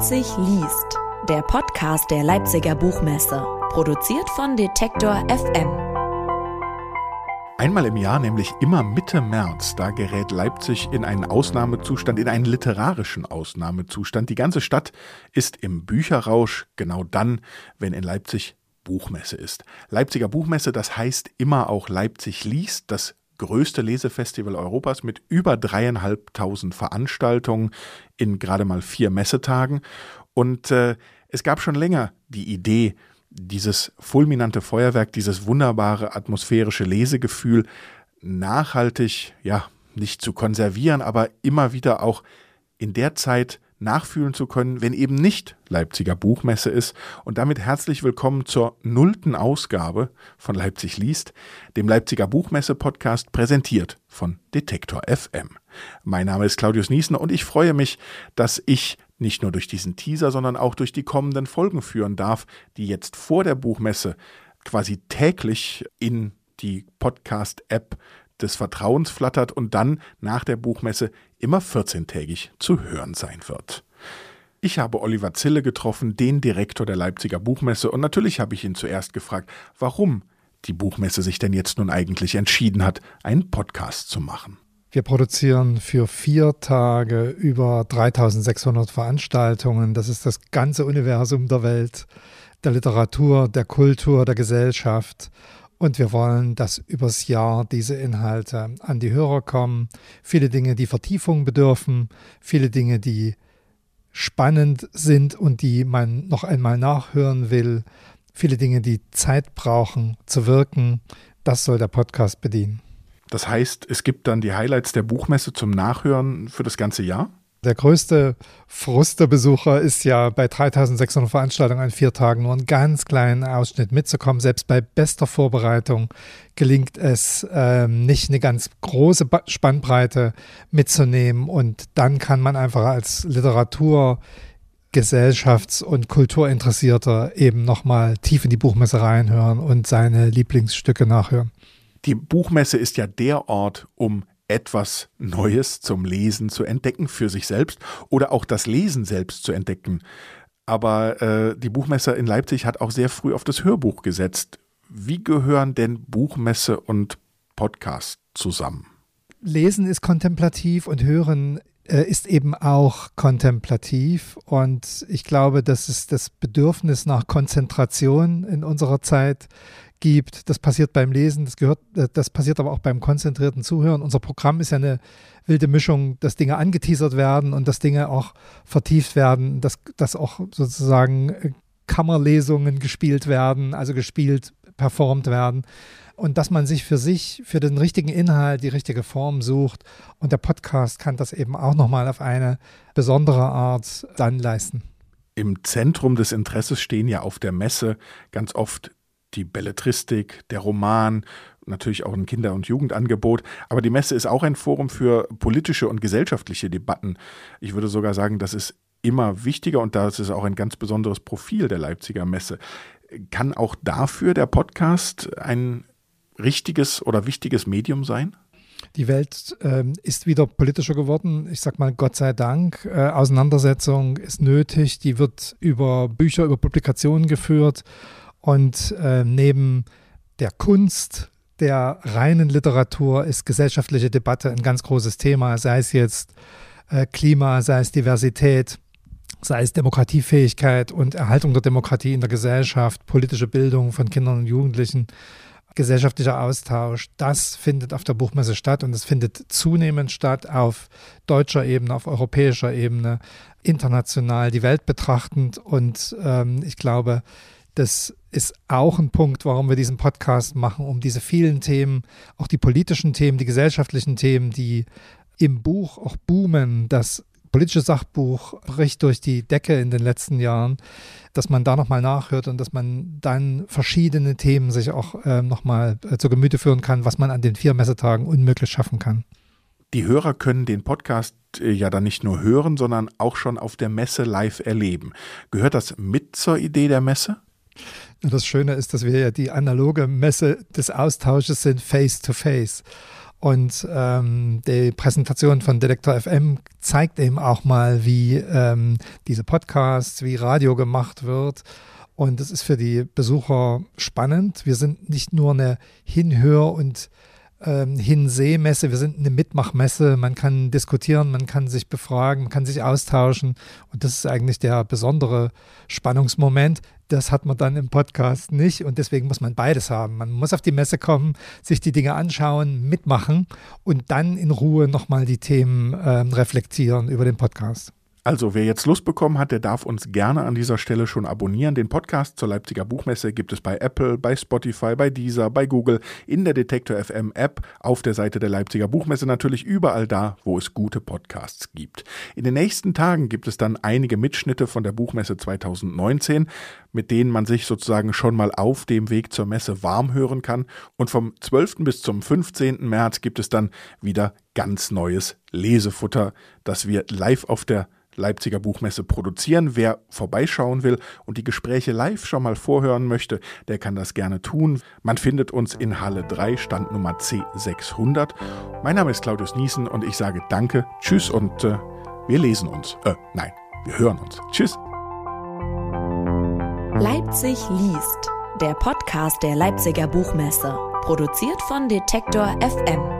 Leipzig liest, der Podcast der Leipziger Buchmesse, produziert von Detektor FM. Einmal im Jahr, nämlich immer Mitte März, da gerät Leipzig in einen Ausnahmezustand, in einen literarischen Ausnahmezustand. Die ganze Stadt ist im Bücherrausch, genau dann, wenn in Leipzig Buchmesse ist. Leipziger Buchmesse, das heißt immer auch Leipzig liest, das größte Lesefestival Europas mit über dreieinhalbtausend Veranstaltungen in gerade mal vier Messetagen. Und äh, es gab schon länger die Idee, dieses fulminante Feuerwerk, dieses wunderbare atmosphärische Lesegefühl nachhaltig, ja, nicht zu konservieren, aber immer wieder auch in der Zeit nachfühlen zu können, wenn eben nicht Leipziger Buchmesse ist. Und damit herzlich willkommen zur nullten Ausgabe von Leipzig liest, dem Leipziger Buchmesse-Podcast, präsentiert von Detektor FM. Mein Name ist Claudius Niesner und ich freue mich, dass ich nicht nur durch diesen Teaser, sondern auch durch die kommenden Folgen führen darf, die jetzt vor der Buchmesse quasi täglich in die Podcast-App des Vertrauens flattert und dann nach der Buchmesse immer 14-tägig zu hören sein wird. Ich habe Oliver Zille getroffen, den Direktor der Leipziger Buchmesse, und natürlich habe ich ihn zuerst gefragt, warum die Buchmesse sich denn jetzt nun eigentlich entschieden hat, einen Podcast zu machen. Wir produzieren für vier Tage über 3600 Veranstaltungen. Das ist das ganze Universum der Welt, der Literatur, der Kultur, der Gesellschaft. Und wir wollen, dass übers Jahr diese Inhalte an die Hörer kommen. Viele Dinge, die Vertiefung bedürfen, viele Dinge, die spannend sind und die man noch einmal nachhören will. Viele Dinge, die Zeit brauchen zu wirken. Das soll der Podcast bedienen. Das heißt, es gibt dann die Highlights der Buchmesse zum Nachhören für das ganze Jahr? Der größte Frust der Besucher ist ja bei 3600 Veranstaltungen an vier Tagen nur einen ganz kleinen Ausschnitt mitzukommen. Selbst bei bester Vorbereitung gelingt es ähm, nicht eine ganz große Spannbreite mitzunehmen und dann kann man einfach als Literatur Gesellschafts- und Kulturinteressierter eben nochmal tief in die Buchmesse reinhören und seine Lieblingsstücke nachhören. Die Buchmesse ist ja der Ort, um etwas Neues zum Lesen zu entdecken für sich selbst oder auch das Lesen selbst zu entdecken. Aber äh, die Buchmesse in Leipzig hat auch sehr früh auf das Hörbuch gesetzt. Wie gehören denn Buchmesse und Podcast zusammen? Lesen ist kontemplativ und Hören äh, ist eben auch kontemplativ. Und ich glaube, dass es das Bedürfnis nach Konzentration in unserer Zeit gibt. Das passiert beim Lesen, das gehört, äh, das passiert aber auch beim konzentrierten Zuhören. Unser Programm ist ja eine wilde Mischung, dass Dinge angeteasert werden und dass Dinge auch vertieft werden, dass, dass auch sozusagen äh, Kammerlesungen gespielt werden, also gespielt, performt werden. Und dass man sich für sich, für den richtigen Inhalt, die richtige Form sucht. Und der Podcast kann das eben auch nochmal auf eine besondere Art dann leisten. Im Zentrum des Interesses stehen ja auf der Messe ganz oft die Belletristik, der Roman, natürlich auch ein Kinder- und Jugendangebot. Aber die Messe ist auch ein Forum für politische und gesellschaftliche Debatten. Ich würde sogar sagen, das ist immer wichtiger und das ist auch ein ganz besonderes Profil der Leipziger Messe. Kann auch dafür der Podcast ein richtiges oder wichtiges Medium sein? Die Welt ähm, ist wieder politischer geworden. Ich sag mal, Gott sei Dank. Äh, Auseinandersetzung ist nötig. Die wird über Bücher, über Publikationen geführt. Und äh, neben der Kunst, der reinen Literatur ist gesellschaftliche Debatte ein ganz großes Thema, sei es jetzt äh, Klima, sei es Diversität, sei es Demokratiefähigkeit und Erhaltung der Demokratie in der Gesellschaft, politische Bildung von Kindern und Jugendlichen, gesellschaftlicher Austausch. Das findet auf der Buchmesse statt und es findet zunehmend statt auf deutscher Ebene, auf europäischer Ebene, international, die Welt betrachtend. Und ähm, ich glaube, das ist auch ein Punkt, warum wir diesen Podcast machen, um diese vielen Themen, auch die politischen Themen, die gesellschaftlichen Themen, die im Buch auch boomen, das politische Sachbuch bricht durch die Decke in den letzten Jahren, dass man da nochmal nachhört und dass man dann verschiedene Themen sich auch äh, nochmal äh, zu Gemüte führen kann, was man an den vier Messetagen unmöglich schaffen kann. Die Hörer können den Podcast äh, ja dann nicht nur hören, sondern auch schon auf der Messe live erleben. Gehört das mit zur Idee der Messe? Das Schöne ist, dass wir ja die analoge Messe des Austausches sind face to face. Und ähm, die Präsentation von Detektor FM zeigt eben auch mal, wie ähm, diese Podcasts, wie Radio gemacht wird. Und es ist für die Besucher spannend. Wir sind nicht nur eine Hinhör- und ähm, Hinsehmesse, wir sind eine Mitmachmesse. Man kann diskutieren, man kann sich befragen, man kann sich austauschen. Und das ist eigentlich der besondere Spannungsmoment. Das hat man dann im Podcast nicht und deswegen muss man beides haben. Man muss auf die Messe kommen, sich die Dinge anschauen, mitmachen und dann in Ruhe nochmal die Themen äh, reflektieren über den Podcast. Also wer jetzt Lust bekommen hat, der darf uns gerne an dieser Stelle schon abonnieren. Den Podcast zur Leipziger Buchmesse gibt es bei Apple, bei Spotify, bei Deezer, bei Google, in der Detektor FM App, auf der Seite der Leipziger Buchmesse natürlich überall da, wo es gute Podcasts gibt. In den nächsten Tagen gibt es dann einige Mitschnitte von der Buchmesse 2019, mit denen man sich sozusagen schon mal auf dem Weg zur Messe warm hören kann. Und vom 12. bis zum 15. März gibt es dann wieder ganz neues Lesefutter, das wir live auf der Leipziger Buchmesse produzieren. Wer vorbeischauen will und die Gespräche live schon mal vorhören möchte, der kann das gerne tun. Man findet uns in Halle 3, Standnummer C600. Mein Name ist Claudius Niesen und ich sage Danke, Tschüss und äh, wir lesen uns. Äh, nein, wir hören uns. Tschüss. Leipzig liest, der Podcast der Leipziger Buchmesse, produziert von Detektor FM.